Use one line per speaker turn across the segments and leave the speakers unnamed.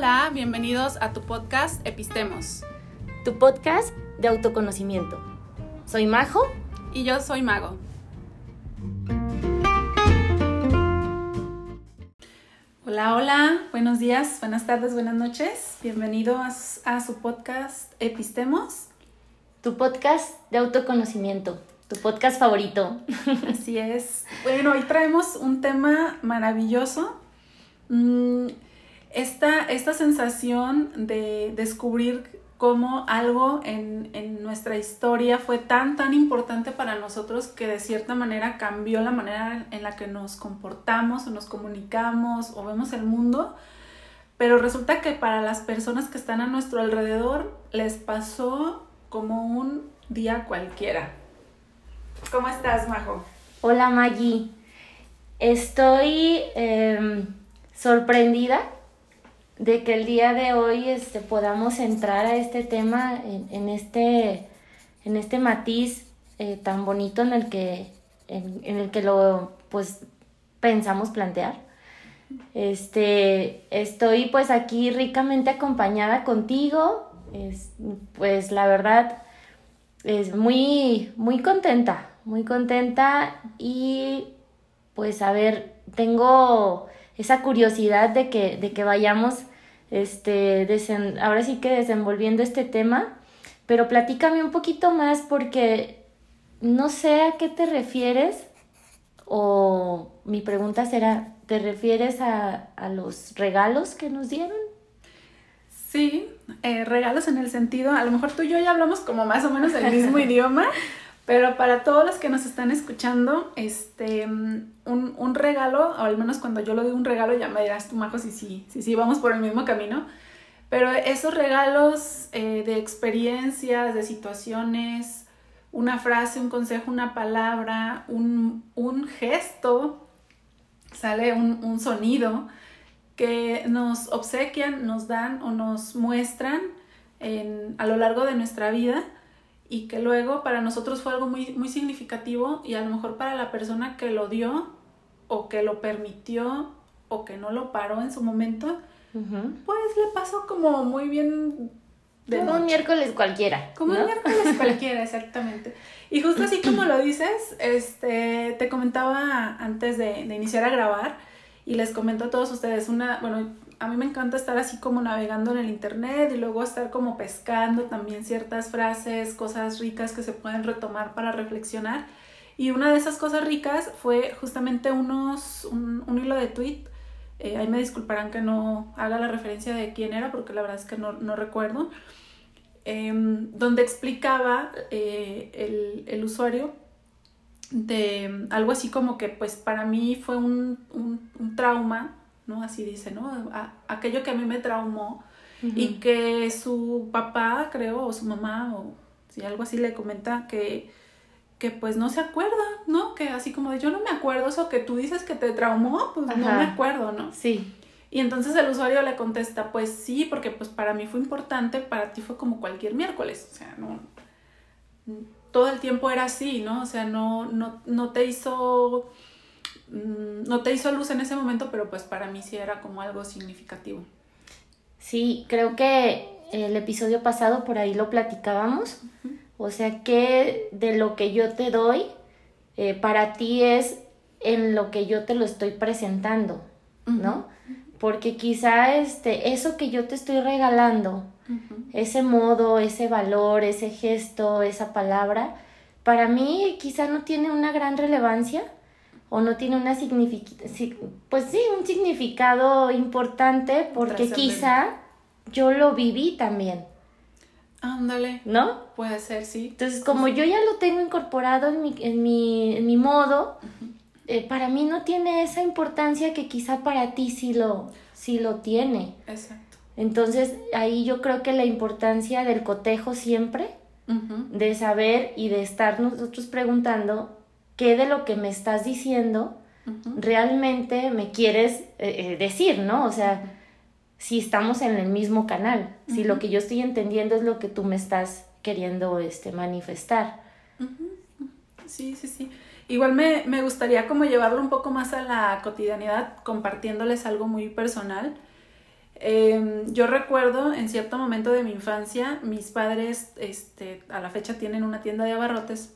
Hola, bienvenidos a tu podcast Epistemos.
Tu podcast de autoconocimiento. Soy Majo.
Y yo soy Mago. Hola, hola, buenos días, buenas tardes, buenas noches. Bienvenidos a, su podcast Epistemos.
Tu podcast de autoconocimiento, tu podcast favorito.
Así es. Bueno, hoy traemos un tema maravilloso. Esta, esta sensación de descubrir cómo algo en, en, nuestra historia fue tan, tan importante para nosotros que de cierta manera cambió la manera en la que nos comportamos o nos comunicamos o vemos el mundo. Pero resulta que para las personas que están a nuestro alrededor les pasó como un día cualquiera. ¿Cómo estás, Majo?
Hola, Maggie. Estoy em, sorprendida de que el día de hoy este, podamos entrar a este tema en, este, en este matiz eh, tan bonito en el que, en, el que lo pues pensamos plantear. Este, estoy pues aquí ricamente acompañada contigo, es, pues la verdad es muy, muy contenta, muy contenta y pues a ver, tengo esa curiosidad de que, de que vayamos este, ahora sí que desenvolviendo este tema, pero platícame un poquito más porque no sé a qué te refieres o mi pregunta será, ¿te refieres a, a los regalos que nos dieron?
Sí, eh, regalos en el sentido, a lo mejor tú y yo ya hablamos como más o menos el mismo idioma, pero para todos los que nos están escuchando, este, un, un, regalo, o al menos cuando yo lo digo un regalo, ya me dirás tú, Majo, si sí, si, vamos por el mismo camino. Pero esos regalos eh, de experiencias, de situaciones, una frase, un consejo, una palabra, un, un gesto, sale un, un, sonido que nos obsequian, nos dan o nos muestran en, a lo largo de nuestra vida y que luego para nosotros fue algo muy, muy significativo y a lo mejor para la persona que lo dio o que lo permitió o que no lo paró en su momento, pues le pasó como muy bien.
De como un miércoles cualquiera.
Como un miércoles cualquiera, exactamente. Y justo así como lo dices, este, te comentaba antes de, de iniciar a grabar y les comento a todos ustedes una, bueno, a mí me encanta estar así como navegando en el internet y luego estar como pescando también ciertas frases, cosas ricas que se pueden retomar para reflexionar. Y una de esas cosas ricas fue justamente unos, un, hilo de tweet. Eh, ahí me disculparán que no haga la referencia de quién era porque la verdad es que no, no recuerdo. Em, donde explicaba eh, el, el, usuario de algo así como que pues para mí fue un, un, un trauma ¿no? Así dice, ¿no? aquello que a mí me traumó y que su papá, creo, o su mamá, o si algo así le comenta que, que pues no se acuerda, ¿no? Que así como de yo no me acuerdo eso que tú dices que te traumó, pues no me acuerdo, ¿no?
Sí.
Y entonces el usuario le contesta, pues sí, porque pues para mí fue importante, para ti fue como cualquier miércoles, o sea, no, todo el tiempo era así, ¿no? O sea, no, no, no te hizo Mm, no te hizo luz en ese momento, pero pues para mí sí era como algo significativo.
Sí, creo que el episodio pasado por ahí lo platicábamos. O sea que de lo que yo te doy, eh, para ti es en lo que yo te lo estoy presentando, ¿no? Porque quizá este, eso que yo te estoy regalando, ese modo, ese valor, ese gesto, esa palabra, para mí quizá no tiene una gran relevancia, o no tiene una pues sí, un significado importante porque quizá yo lo viví también.
Ándale.
¿No?
Puede ser, sí.
Entonces, como yo ya lo tengo incorporado en mi, en mi, en mi modo, eh, para mí no tiene esa importancia que quizá para ti sí lo, sí lo tiene.
Exacto.
Entonces, ahí yo creo que la importancia del cotejo siempre, de saber y de estar nosotros preguntando qué de lo que me estás diciendo realmente me quieres eh, eh, decir, ¿no? O sea, si estamos en el mismo canal, si lo que yo estoy entendiendo es lo que tú me estás queriendo este, manifestar.
Sí, sí, sí. Igual me, me, gustaría como llevarlo un poco más a la cotidianidad, compartiéndoles algo muy personal. Em, yo recuerdo en cierto momento de mi infancia, mis padres este, a la fecha tienen una tienda de abarrotes.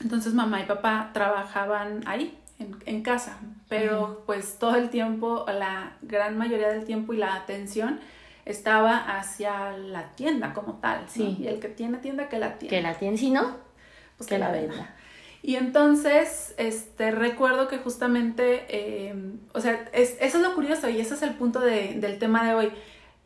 Entonces mamá y papá trabajaban ahí, en, en casa, pero pues todo el tiempo, la gran mayoría del tiempo y la atención estaba hacia la tienda como tal. Sí. Y el que tiene tienda, que la tienda.
Que la tiene, si no, pues que, la venda.
Y entonces, este, recuerdo que justamente, em, o sea, es, eso es lo curioso y ese es el punto de, del tema de hoy.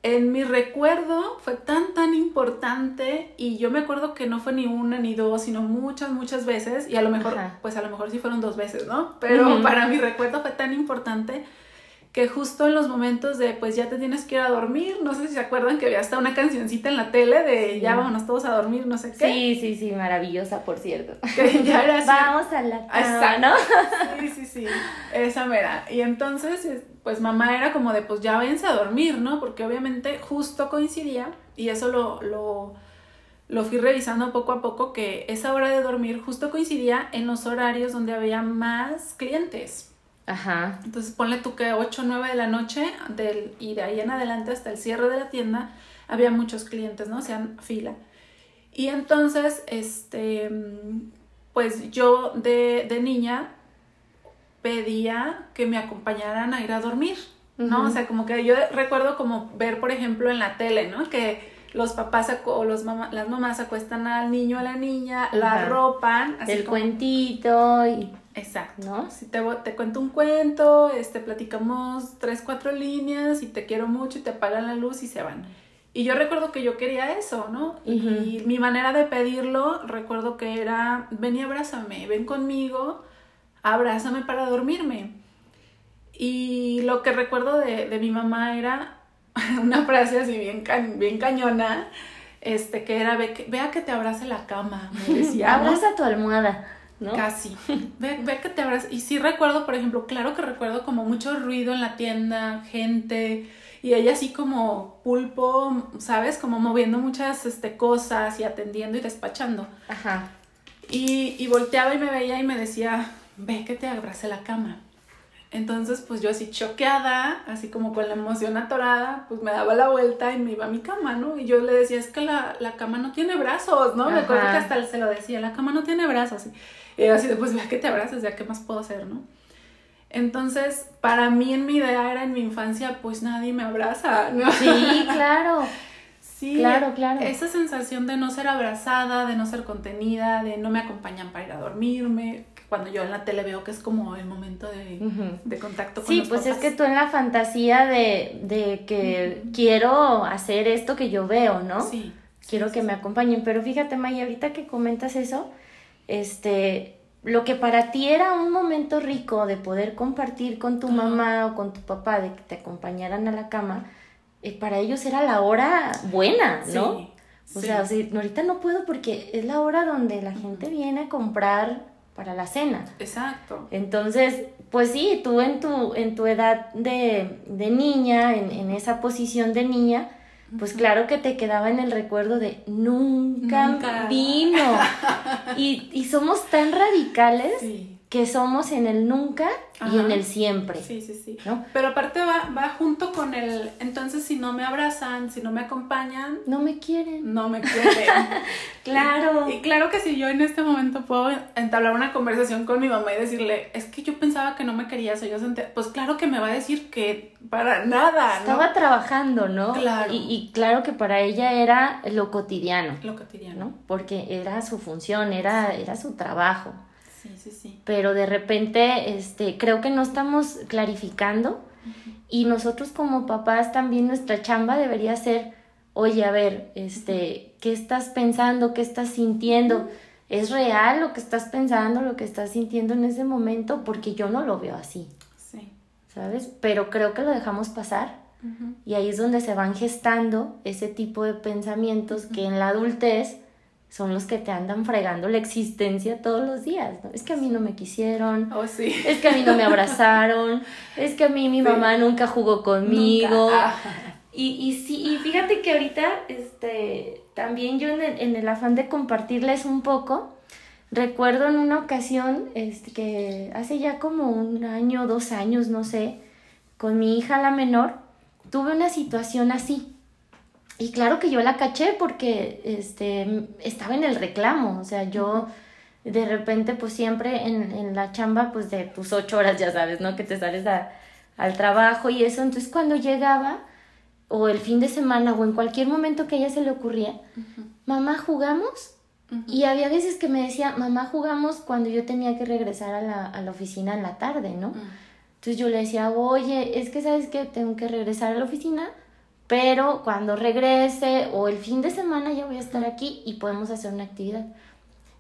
En mi recuerdo fue tan, tan importante y yo me acuerdo que no fue ni una ni dos, sino muchas, muchas veces y a lo mejor, pues a lo mejor sí fueron dos veces, ¿no? Pero para mi recuerdo fue tan importante que justo en los momentos de pues ya te tienes que ir a dormir, no sé si se acuerdan que había hasta una cancioncita en la tele de ya vámonos todos a dormir, no sé qué.
Sí, sí, sí, maravillosa, por cierto. Que ya era así. Vamos a la cama, ¿no?
Sí, sí, sí, esa mera. Y entonces, pues mamá era como de pues ya váyanse a dormir, ¿no? Porque obviamente justo coincidía, y eso lo, lo, lo fui revisando poco a poco, que esa hora de dormir justo coincidía en los horarios donde había más clientes. Ajá. Entonces ponle tú que 8 o 9 de la noche del, y de ahí en adelante hasta el cierre de la tienda había muchos clientes, ¿no? Sea, fila. Y entonces, este, pues yo de, de niña pedía que me acompañaran a ir a dormir, ¿no? O sea, como que yo recuerdo como ver, por ejemplo, en la tele, ¿no? Que los papás o los las mamás acuestan al niño a la niña, la ropan.
Así el cuentito y...
Exacto. ¿No? Si te, te cuento un cuento, este, platicamos tres, cuatro líneas y te quiero mucho y te apagan la luz y se van. Y yo recuerdo que yo quería eso, ¿no? Y mi manera de pedirlo, recuerdo que era, ven y abrázame, ven conmigo, abrázame para dormirme. Y lo que recuerdo de, de mi mamá era una frase así bien, bien cañona, este, que era, ve, vea que te abrace la cama, me decía.
Abraza tu almohada.
Casi. Ve, ve que te abrazas. Y sí recuerdo, por ejemplo, claro que recuerdo como mucho ruido en la tienda, gente, y ella así como pulpo, ¿sabes? Como moviendo muchas este, cosas y atendiendo y despachando. Ajá. Y, y volteaba y me veía y me decía, ve que te abrace la cama. Entonces, pues yo así choqueada, así como con la emoción atorada, pues me daba la vuelta y me iba a mi cama, ¿no? Y yo le decía, es que la, la cama no tiene brazos, ¿no? Me acuerdo que hasta se lo decía, la cama no tiene brazos. Y así después, vea que te abrazas, ya qué más puedo hacer, ¿no? Entonces, para mí en mi idea era en mi infancia, pues nadie me abraza, ¿no?
Sí, claro.
Sí, claro, claro. Esa sensación de no ser abrazada, de no ser contenida, de no me acompañan para ir a dormirme, cuando yo en la tele veo que es como el momento de, de contacto
con Sí, pues es que tú en la fantasía de, de que quiero hacer esto que yo veo, ¿no? Sí. Quiero que me acompañen, pero fíjate, Maya, ahorita que comentas eso, este, lo que para ti era un momento rico de poder compartir con tu mamá o con tu papá, de que te acompañaran a la cama, eh, para ellos era la hora buena, ¿no? o sea, ahorita no puedo porque es la hora donde la gente viene a comprar para la cena.
Exacto.
Entonces, pues sí, tú en tu, en tu edad de, de niña, en, en, esa posición de niña, pues claro que te quedaba en el recuerdo de nunca, vino. y, y, somos tan radicales que somos en el nunca y en el siempre.
Sí, sí, sí. ¿no? Pero aparte va, va junto con el, entonces si no me abrazan, si no me acompañan.
No me quieren.
No me quieren.
claro.
Y, claro que si yo en este momento puedo entablar una conversación con mi mamá y decirle, es que yo pensaba que no me querías, o yo sentía, pues claro que me va a decir que para nada.
¿no? Estaba trabajando, ¿no? Claro. Y, y claro que para ella era lo cotidiano.
Lo cotidiano.
¿no? Porque era su función, era, era su trabajo.
Sí, sí, sí.
Pero de repente, este, creo que no estamos clarificando y nosotros como papás también nuestra chamba debería ser, oye, a ver, este, ¿qué estás pensando? ¿Qué estás sintiendo? ¿Es real lo que estás pensando, lo que estás sintiendo en ese momento? Porque yo no lo veo así. Sí. ¿Sabes? Pero creo que lo dejamos pasar. Y ahí es donde se van gestando ese tipo de pensamientos que en la adultez son los que te andan fregando la existencia todos los días, ¿no? Es que a mí no me quisieron,
oh, sí.
es que a mí no me abrazaron, es que a mí mi mamá nunca jugó conmigo. Ah. Y, y sí, y fíjate que ahorita, este, también yo en el, en el afán de compartirles un poco, recuerdo en una ocasión, este, que hace ya como un año, dos años, no sé, con mi hija la menor, tuve una situación así. Y claro que yo la caché porque este, estaba en el reclamo, o sea, yo de repente pues siempre en, en la chamba pues de tus ocho horas, ya sabes, ¿no? Que te sales al trabajo y eso, entonces cuando llegaba o el fin de semana o en cualquier momento que a ella se le ocurría, mamá jugamos y había veces que me decía, mamá jugamos cuando yo tenía que regresar a la, a la oficina en la tarde, ¿no? Entonces yo le decía, oye, es que sabes que tengo que regresar a la oficina, pero cuando regrese o el fin de semana ya voy a estar aquí y podemos hacer una actividad.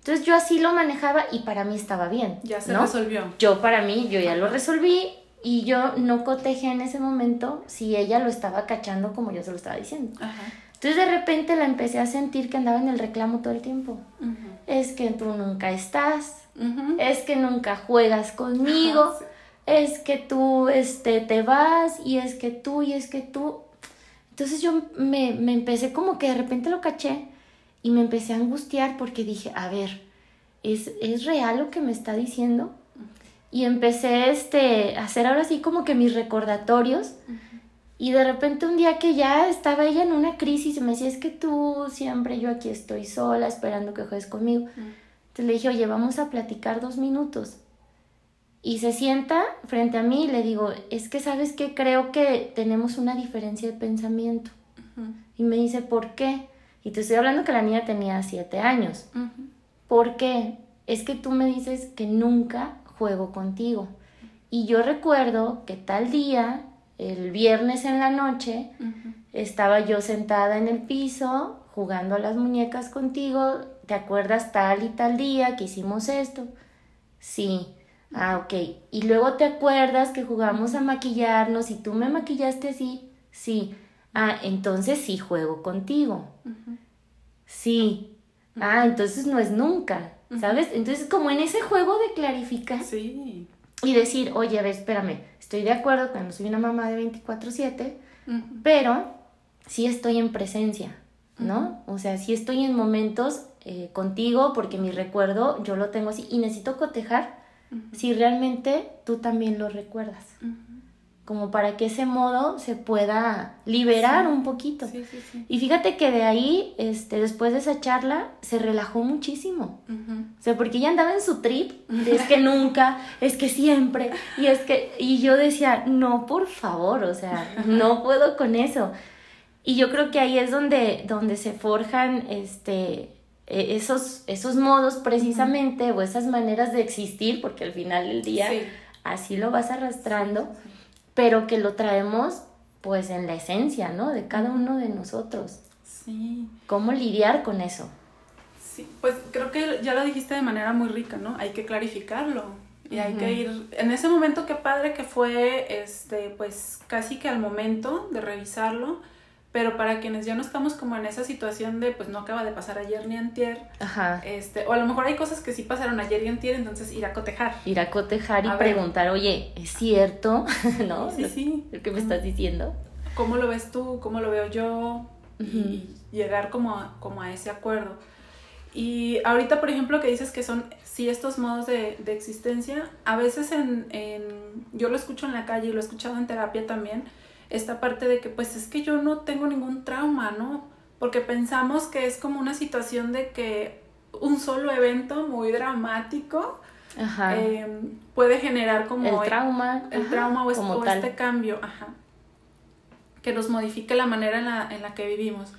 Entonces yo así lo manejaba y para mí estaba bien.
Ya se resolvió.
Yo para mí, yo ya lo resolví y yo no cotejé en ese momento si ella lo estaba cachando como yo se lo estaba diciendo. Entonces de repente la empecé a sentir que andaba en el reclamo todo el tiempo. Es que tú nunca estás, es que nunca juegas conmigo, es que tú este, te vas y es que tú y es que tú. Entonces yo me, me empecé como que de repente lo caché y me empecé a angustiar porque dije, a ver, ¿es, ¿es real lo que me está diciendo? Y empecé este, a hacer ahora sí como que mis recordatorios. Y de repente un día que ya estaba ella en una crisis y me decía, es que tú siempre yo aquí estoy sola esperando que juegues conmigo. Entonces le dije, oye, vamos a platicar dos minutos. Y se sienta frente a mí y le digo, es que sabes que creo que tenemos una diferencia de pensamiento. Y me dice, ¿por qué? Y te estoy hablando que la niña tenía siete años. ¿Por qué? Es que tú me dices que nunca juego contigo. Y yo recuerdo que tal día, el viernes en la noche, estaba yo sentada en el piso jugando a las muñecas contigo. ¿Te acuerdas tal y tal día que hicimos esto? Sí. Ah, ok. Y luego te acuerdas que jugamos a maquillarnos y tú me maquillaste así. Sí. Ah, entonces sí juego contigo. Sí. Ah, entonces no es nunca. ¿Sabes? Entonces, como en ese juego de clarificar.
Sí.
Y decir, oye, a ver, espérame, estoy de acuerdo cuando soy una mamá de 24-7, pero sí estoy en presencia, ¿no? O sea, sí estoy en momentos eh, contigo porque mi recuerdo yo lo tengo así y necesito cotejar si realmente tú también lo recuerdas. Como para que ese modo se pueda liberar un poquito.
Sí, sí, sí.
Y fíjate que de ahí, este, después de esa charla, se relajó muchísimo. O sea, porque ella andaba en su trip, de es que nunca, es que siempre, y es que, y yo decía, no, por favor, o sea, no puedo con eso. Y yo creo que ahí es donde, donde se forjan, este, e, esos, esos modos precisamente, o esas maneras de existir, porque al final del día así lo vas arrastrando, pero que lo traemos pues en la esencia, ¿no? De cada uno de nosotros.
Sí.
¿Cómo lidiar con eso?
Sí, pues creo que ya lo dijiste de manera muy rica, ¿no? Hay que clarificarlo y hay que ir en ese momento qué padre que fue este pues casi que al momento de revisarlo pero para quienes ya no estamos como en esa situación de pues no acaba de pasar ayer ni antier,
Ajá.
este, o a lo mejor hay cosas que sí pasaron ayer y antier, entonces ir a cotejar.
Ir a cotejar y
A
preguntar, oye, ¿es cierto? ¿No?
Sí, sí.
Lo que me estás diciendo.
¿Cómo lo ves tú? ¿Cómo lo veo yo?
Ujú.
Y llegar como a, como a ese acuerdo. Y ahorita, por ejemplo, que dices que son sí estos modos de, de existencia, a veces en, en, yo lo escucho en la calle y lo he escuchado en terapia también, esta parte de que pues es que yo no tengo ningún trauma, ¿no? Porque pensamos que es como una situación de que un solo evento muy dramático
Ajá.
eh, puede generar como
el trauma.
el
ajá,
trauma o, es-
como
o este cambio, ajá, que nos modifique la manera en la, en la que vivimos.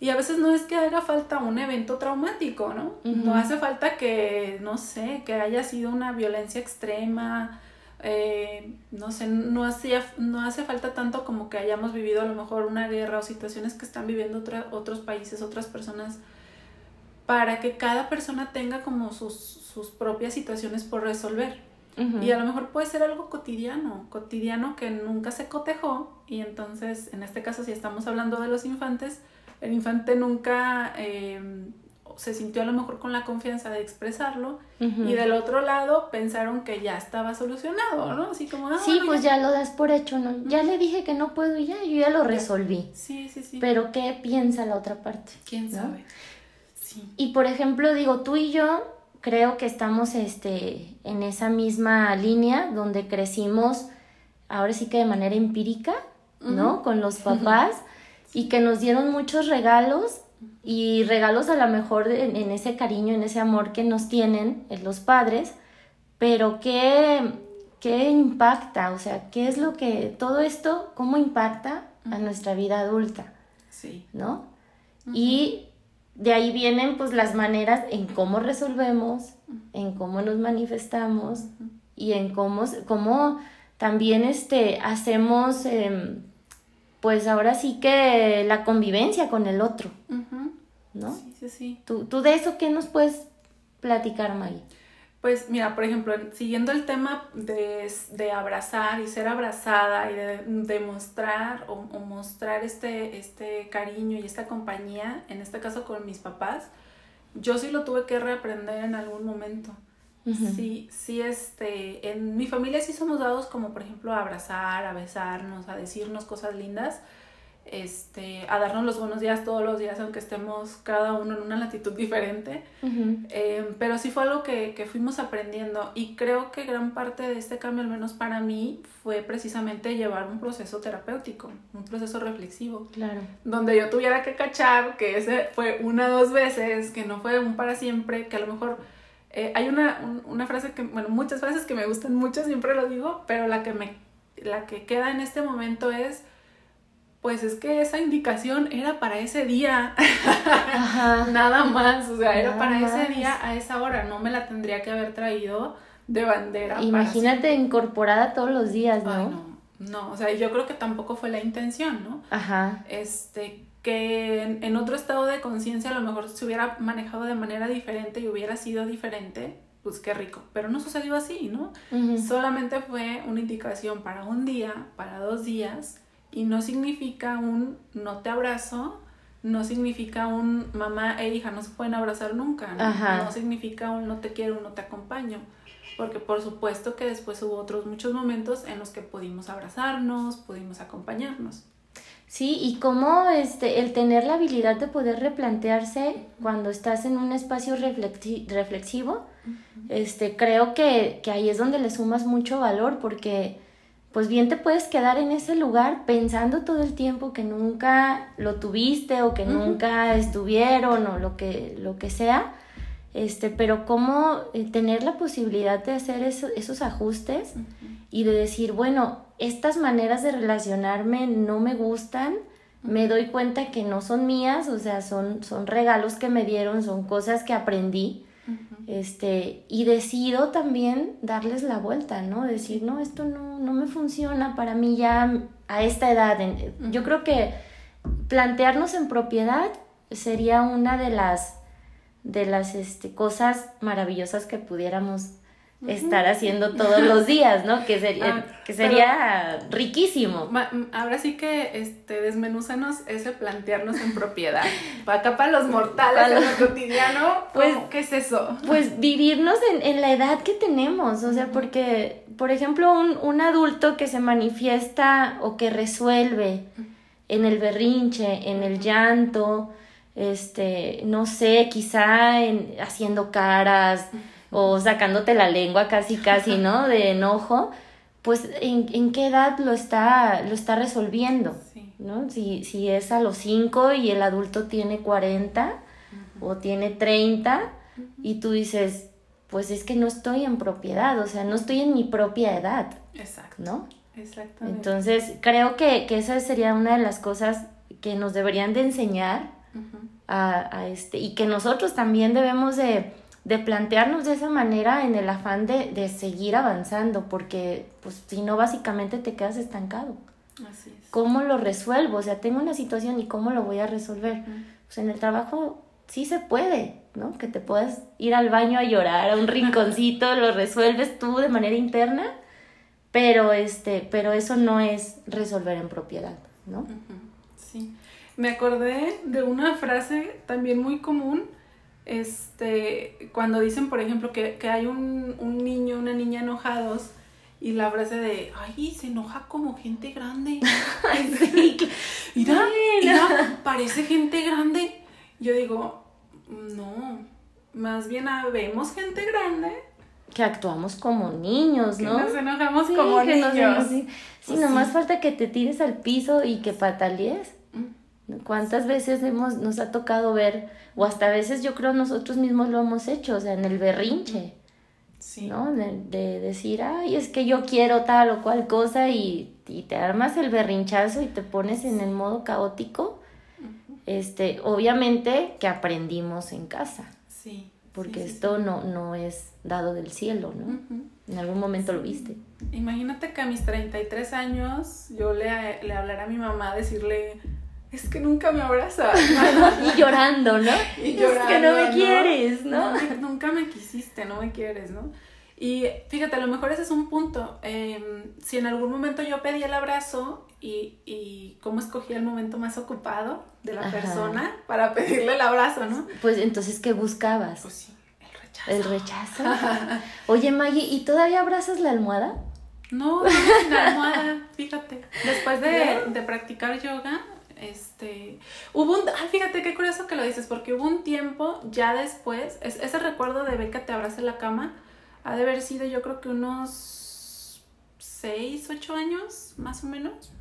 Y a veces no es que haga falta un evento traumático, ¿no?
Ujú.
No hace falta que, no sé, que haya sido una violencia extrema, eh, no sé, no, hacía, no hace falta tanto como que hayamos vivido a lo mejor una guerra o situaciones que están viviendo otra- otros países, otras personas, para que cada persona tenga como sus, sus propias situaciones por resolver. Y a lo mejor puede ser algo cotidiano, cotidiano que nunca se cotejó y entonces, en este caso, si estamos hablando de los infantes, el infante nunca eh, se sintió a lo mejor con la confianza de expresarlo y del otro lado pensaron que ya estaba solucionado, ¿no? Así como, ah,
Sí,
bueno,
pues ya lo das por hecho, ¿no? Ya le dije que no puedo y ya, yo ya lo resolví.
Sí, sí, sí.
Pero ¿qué piensa la otra parte?
¿Quién
¿no?
sabe? Sí.
Y por ejemplo, digo, tú y yo creo que estamos este, en esa misma línea donde crecimos, ahora sí que de manera empírica, ¿no? Con los papás y que nos dieron muchos regalos y regalos a lo mejor en, ese cariño, en ese amor que nos tienen los padres, pero ¿qué, qué impacta? O sea, ¿qué es lo que todo esto, cómo impacta a nuestra vida adulta?
Sí.
¿No? Y de ahí vienen pues las maneras en cómo resolvemos, en cómo nos manifestamos y en cómo, cómo también este, hacemos, em, pues ahora sí que la convivencia con el otro, ¿no?
Sí, sí, sí.
¿Tú, ¿Tú de eso qué nos puedes platicar, Maggie?
Pues mira, por ejemplo, siguiendo el tema de, de abrazar y ser abrazada y de demostrar o, o, mostrar este, este cariño y esta compañía, en este caso con mis papás, yo sí lo tuve que reaprender en algún momento. Sí, sí, este, en mi familia sí somos dados como por ejemplo a abrazar, a besarnos, a decirnos cosas lindas, este, a darnos los buenos días todos los días, aunque estemos cada uno en una latitud diferente. Em, pero sí fue algo que, que, fuimos aprendiendo y creo que gran parte de este cambio, al menos para mí, fue precisamente llevar un proceso terapéutico, un proceso reflexivo.
Claro.
Donde yo tuviera que cachar que ese fue una o dos veces, que no fue un para siempre, que a lo mejor... Eh, hay una, una frase que, bueno, muchas frases que me gustan mucho, siempre lo digo, pero la que me, la que queda en este momento es pues es que esa indicación era para ese día, nada más, o sea, era para ese día a esa hora, no me la tendría que haber traído de bandera.
Imagínate incorporada todos los días, ¿no?
no, no, o sea, yo creo que tampoco fue la intención, ¿no?
Ajá.
Este, que en, otro estado de conciencia a lo mejor se hubiera manejado de manera diferente y hubiera sido diferente, pues qué rico, pero no sucedió así, ¿no? Solamente fue una indicación para un día, para dos días, y no significa un no te abrazo, no significa un mamá e hija no se pueden abrazar nunca, ¿no? significa un no te quiero, no te acompaño, porque por supuesto que después hubo otros muchos momentos en los que pudimos abrazarnos, pudimos acompañarnos.
Sí, y cómo este, el tener la habilidad de poder replantearse cuando estás en un espacio reflexivo, este, creo que, que ahí es donde le sumas mucho valor porque pues bien te puedes quedar en ese lugar pensando todo el tiempo que nunca lo tuviste o que nunca estuvieron o lo que, lo que sea. Este, pero cómo eh, tener la posibilidad de hacer esos ajustes y de decir, bueno, estas maneras de relacionarme no me gustan, me doy cuenta que no son mías, o sea, son, son regalos que me dieron, son cosas que aprendí este, y decido también darles la vuelta, ¿no? Decir, no, esto no, no me funciona para mí ya a esta edad. Yo creo que plantearnos en propiedad sería una de las, de las este, cosas maravillosas que pudiéramos estar haciendo todos los días, ¿no? Que sería, ah, que sería riquísimo.
Ahora sí que este, desmenúzanos ese plantearnos en propiedad. Acá para los mortales, en lo cotidiano, pues, ¿qué es eso?
Pues vivirnos en, en, la edad que tenemos, o sea, porque, por ejemplo, un, un adulto que se manifiesta o que resuelve en el berrinche, en el llanto, este, no sé, quizá en, haciendo caras, o sacándote la lengua casi casi, ¿no? De enojo, pues en, en qué edad lo está, lo está resolviendo, ¿no? Si, si es a los 5 y el adulto tiene 40 o tiene 30 y tú dices, pues es que no estoy en propiedad, o sea, no estoy en mi propia edad.
Exacto.
¿No?
Exactamente.
Entonces, creo que, que, esa sería una de las cosas que nos deberían de enseñar a, a, este, y que nosotros también debemos de, de plantearnos de esa manera en el afán de, de seguir avanzando, porque pues si no básicamente te quedas estancado.
Así es.
¿Cómo lo resuelvo? O sea, tengo una situación y cómo lo voy a resolver. Pues en el trabajo sí se puede, ¿no? Que te puedas ir al baño a llorar, a un rinconcito, lo resuelves tú de manera interna, pero este, pero eso no es resolver en propiedad, ¿no?
Sí. Me acordé de una frase también muy común este, cuando dicen, por ejemplo, que, hay un, un, niño, una niña enojados y la frase de, ay, se enoja como gente grande. sí, mira, mira, parece gente grande. Yo digo, no, más bien vemos gente grande,
que actuamos como niños, ¿no?
Que nos enojamos como niños.
sí, pues nomás falta que te tires al piso y que patalees. ¿Cuántas veces hemos, nos ha tocado ver, o hasta a veces yo creo nosotros mismos lo hemos hecho, o sea, en el berrinche, sí. ¿no? De, decir, ay, es que yo quiero tal o cual cosa y, y, te armas el berrinchazo y te pones en el modo caótico. Este, obviamente que aprendimos en casa. Sí porque esto No, no es dado del cielo, ¿no? En algún momento lo viste.
Imagínate que a mis 33 años yo le, le hablara a mi mamá decirle, es que nunca me abrazas.
y llorando, ¿no? Y llorando, es que no me quieres, ¿no?
Nunca me quisiste, no me quieres, ¿no? Y fíjate, a lo mejor ese es un punto. Em, si en algún momento yo pedí el abrazo y, y cómo escogí el momento más ocupado de la persona para pedirle el abrazo, ¿no?
Pues entonces, ¿qué buscabas?
Pues sí,
el rechazo. El rechazo. Oye, Maggie, ¿y todavía abrazas la almohada?
No, no la almohada, fíjate. Después de, de practicar yoga, este, hubo un, ay, fíjate qué curioso que lo dices, porque hubo un tiempo ya después, ese recuerdo de Beca te abraza en la cama, ha de haber sido yo creo que unos 6, 8 años, más o menos,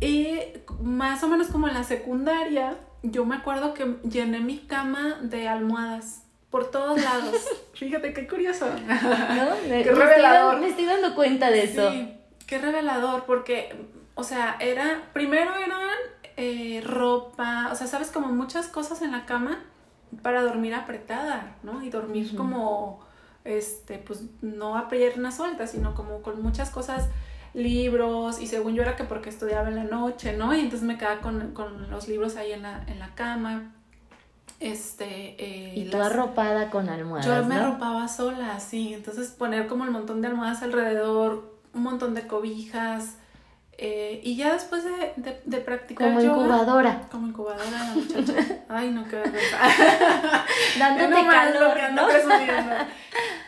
Y más o menos como en la secundaria, yo me acuerdo que llené mi cama de almohadas por todos lados. Fíjate qué curioso. ¿No?
qué revelador. me estoy dando cuenta de eso. Sí,
qué revelador, porque, o sea, era, primero eran eh, ropa, o sea, sabes, como muchas cosas en la cama para dormir apretada, ¿no? Y dormir como este, pues no a piernas sueltas, sino como con muchas cosas, libros, y según yo era que porque estudiaba en la noche, ¿no? Y entonces me quedaba con, los libros ahí en la, en la cama. Este, eh,
y tú arropada con almohadas.
Yo me arropaba sola, sí. Entonces poner como el montón de almohadas alrededor, un montón de cobijas, eh, y ya después de, de, de practicar
Como incubadora.
Como incubadora la muchacha. Ay, no, qué vergüenza.
Dándote no calor, ¿no?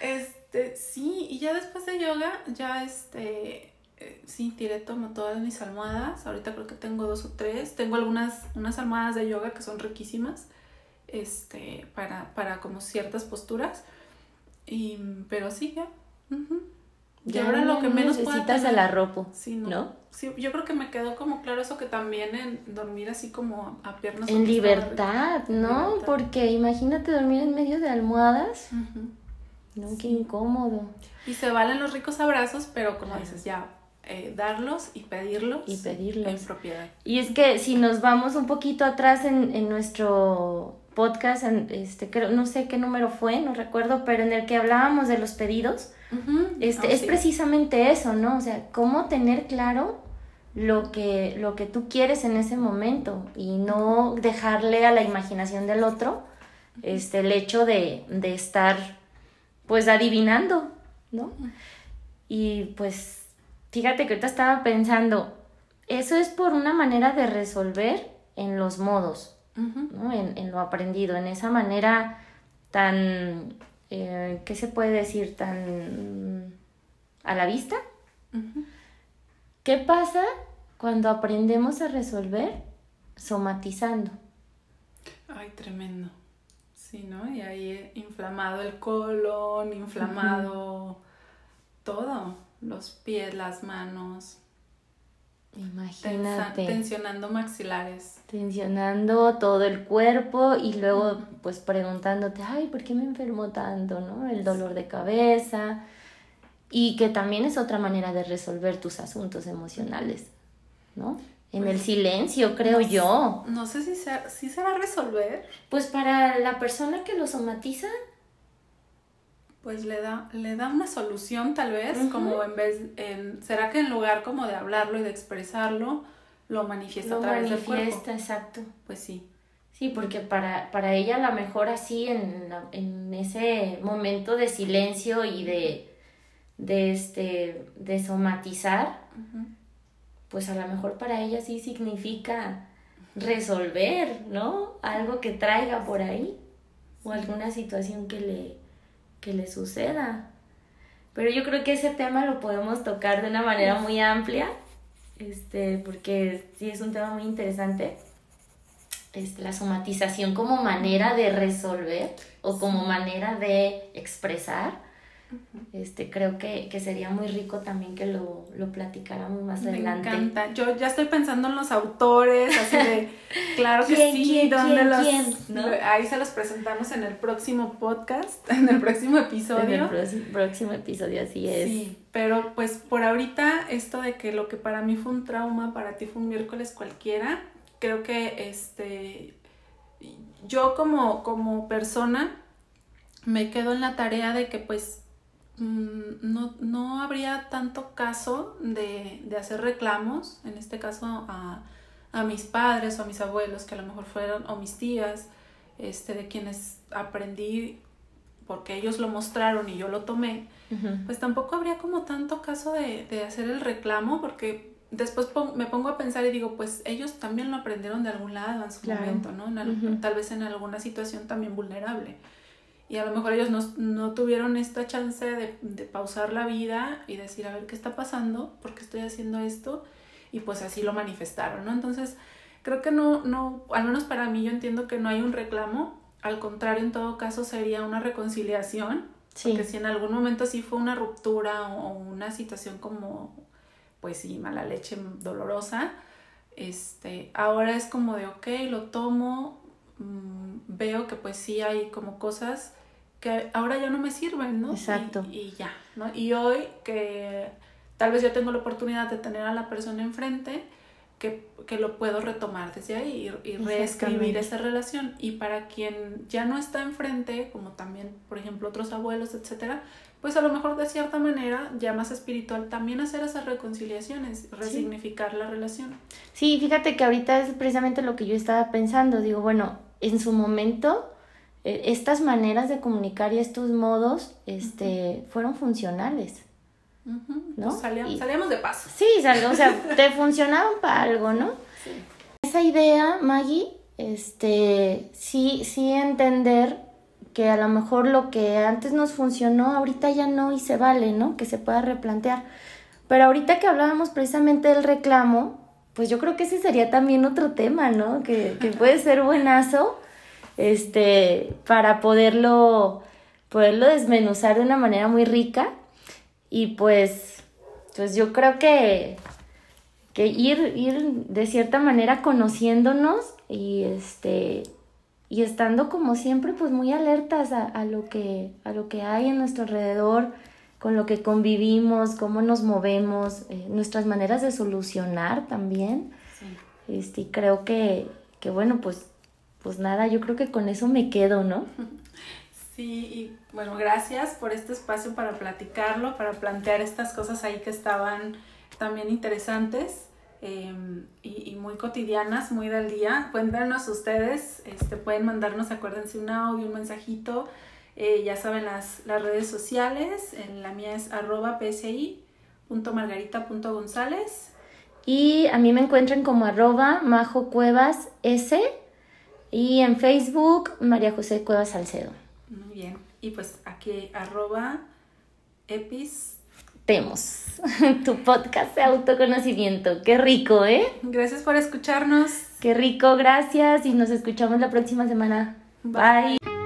Este, sí, y ya después de yoga, ya este... Eh, sí, tiré tomo todas mis almohadas. Ahorita creo que tengo dos o tres. Tengo algunas unas almohadas de yoga que son riquísimas. Este, para, para como ciertas posturas. Y, pero sí, ya.
Y ahora lo que menos necesitas el arropo, sí, ¿no?
Sí, yo creo que me quedó como claro eso que también en dormir así como a piernas.
En libertad, ¿no? Porque imagínate dormir en medio de almohadas. No, qué incómodo.
Y se valen los ricos abrazos, pero como dices, ya eh, darlos y pedirlos.
Y pedirlos.
En propiedad.
Y es que si nos vamos un poquito atrás en, en nuestro podcast, este, creo, no sé qué número fue, no recuerdo, pero en el que hablábamos de los pedidos, este, oh, es precisamente eso, ¿no? O sea, cómo tener claro lo que, lo que tú quieres en ese momento y no dejarle a la imaginación del otro este, el hecho de, de estar pues adivinando, ¿no? Y pues fíjate que ahorita estaba pensando, eso es por una manera de resolver en los modos, ¿no? en, en, lo aprendido, en esa manera tan eh, ¿qué se puede decir? Tan a la vista. ¿Qué pasa cuando aprendemos a resolver somatizando?
Ay, tremendo. Sí, ¿no? Y ahí inflamado el colon, inflamado todo, los pies, las manos.
Imagínate.
tensionando maxilares.
Tensionando todo el cuerpo y luego pues preguntándote, ay, ¿por qué me enfermo tanto? ¿No? El dolor de cabeza. Y que también es otra manera de resolver tus asuntos emocionales, ¿no? En el pues, silencio, creo yo.
No sé si, se, si se va a resolver.
Pues para la persona que lo somatiza,
pues le da, le da una solución tal vez, como en vez, en, ¿será que en lugar como de hablarlo y de expresarlo, lo manifiesta a través del cuerpo?
exacto.
Pues sí.
Sí, porque para, para ella a lo mejor así en, en ese momento de silencio y de, de, este, de somatizar, pues a lo mejor para ella sí significa resolver, ¿no? Algo que traiga por ahí o alguna situación que le, que le suceda. Pero yo creo que ese tema lo podemos tocar de una manera muy amplia, este, porque sí es un tema muy interesante. este, la somatización como manera de resolver o como manera de expresar este, creo que, sería muy rico también que lo, lo platicáramos más adelante.
Me encanta. Yo ya estoy pensando en los autores, así de, claro que sí, ¿dónde los, Ahí se los presentamos en el próximo podcast, en el próximo episodio.
En el próximo episodio, así es. Sí,
pero pues por ahorita esto de que lo que para mí fue un trauma, para ti fue un miércoles cualquiera, creo que este, yo como, como persona me quedo en la tarea de que pues no, no habría tanto caso de, de, hacer reclamos, en este caso a, a, mis padres o a mis abuelos, que a lo mejor fueron, o mis tías, este, de quienes aprendí porque ellos lo mostraron y yo lo tomé, pues tampoco habría como tanto caso de, de hacer el reclamo, porque después me pongo a pensar y digo, pues ellos también lo aprendieron de algún lado en su momento, ¿no? Tal vez en alguna situación también vulnerable y a lo mejor ellos no, no tuvieron esta chance de, de, pausar la vida y decir, a ver, ¿qué está pasando? ¿Por qué estoy haciendo esto? Y pues así lo manifestaron, ¿no? Entonces, creo que no, no, al menos para mí yo entiendo que no hay un reclamo, al contrario, en todo caso sería una reconciliación, sí. porque si en algún momento sí fue una ruptura o, una situación como, pues sí, mala leche, dolorosa, este, ahora es como de, ok, lo tomo, mmm, veo que pues sí hay como cosas que ahora ya no me sirven, ¿no?
Exacto.
Y, ya, ¿no? Y hoy que tal vez yo tengo la oportunidad de tener a la persona enfrente, que, que lo puedo retomar desde ahí y, y reescribir esa relación. Y para quien ya no está enfrente, como también, por ejemplo, otros abuelos, etcétera, pues a lo mejor de cierta manera, ya más espiritual, también hacer esas reconciliaciones, resignificar la relación.
Sí, fíjate que ahorita es precisamente lo que yo estaba pensando. Digo, bueno, en su momento estas maneras de comunicar y estos modos este, fueron funcionales. ¿no?
Pues salíamos, de paso.
Sí, o sea, te funcionaban para algo, ¿no? Sí. Esa idea, Maggie, este, sí, sí entender que a lo mejor lo que antes nos funcionó, ahorita ya no y se vale, ¿no? Que se pueda replantear. Pero ahorita que hablábamos precisamente del reclamo, pues yo creo que ese sería también otro tema, ¿no? Que, que puede ser buenazo este, para poderlo, poderlo desmenuzar de una manera muy rica. Y pues, pues yo creo que, que ir, ir de cierta manera conociéndonos y este y estando como siempre pues muy alertas a, lo que a lo que hay en nuestro alrededor con lo que convivimos cómo nos movemos eh, nuestras maneras de solucionar también este y creo que, que bueno pues pues nada, yo creo que con eso me quedo, ¿no?
Sí, y bueno, gracias por este espacio para platicarlo, para plantear estas cosas ahí que estaban también interesantes em, y, muy cotidianas, muy del día. Cuéntanos ustedes, este, pueden mandarnos, acuérdense, un audio, un mensajito. Eh, ya saben las, las redes sociales, en la mía es arroba psi.margarita.gonzález.
Y a mí me encuentran como arroba majo cuevas s y en Facebook, María José Cuevas Salcedo.
Muy bien. Y pues aquí, arroba epis.
Temos, tu podcast de autoconocimiento. Qué rico, ¿eh?
Gracias por escucharnos.
Qué rico, gracias y nos escuchamos la próxima semana. Bye.